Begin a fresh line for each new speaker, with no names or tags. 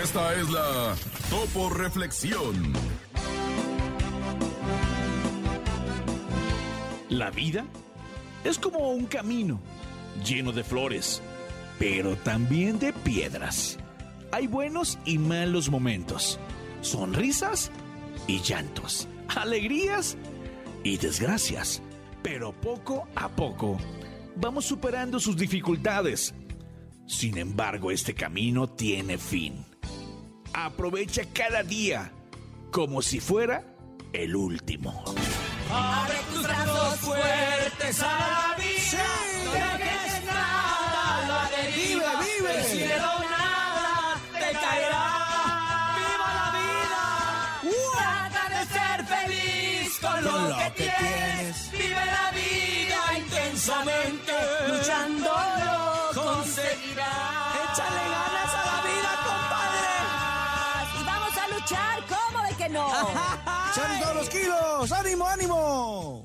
Esta es la Topo Reflexión.
La vida es como un camino lleno de flores, pero también de piedras. Hay buenos y malos momentos, sonrisas y llantos, alegrías y desgracias, pero poco a poco vamos superando sus dificultades. Sin embargo, este camino tiene fin. Aprovecha cada día como si fuera el último.
Abre tus brazos fuertes a la vida. No dejes nada, la deriva.
Vive, vive.
El cielo nada te caerá. ¡Viva la vida! Trata de ser feliz con, lo,
lo
que,
que
tienes.
tienes.
Vive la vida intensamente. Luchándolo conseguirás.
Que no?
¡Son todos los kilos! ¡Ánimo, ánimo!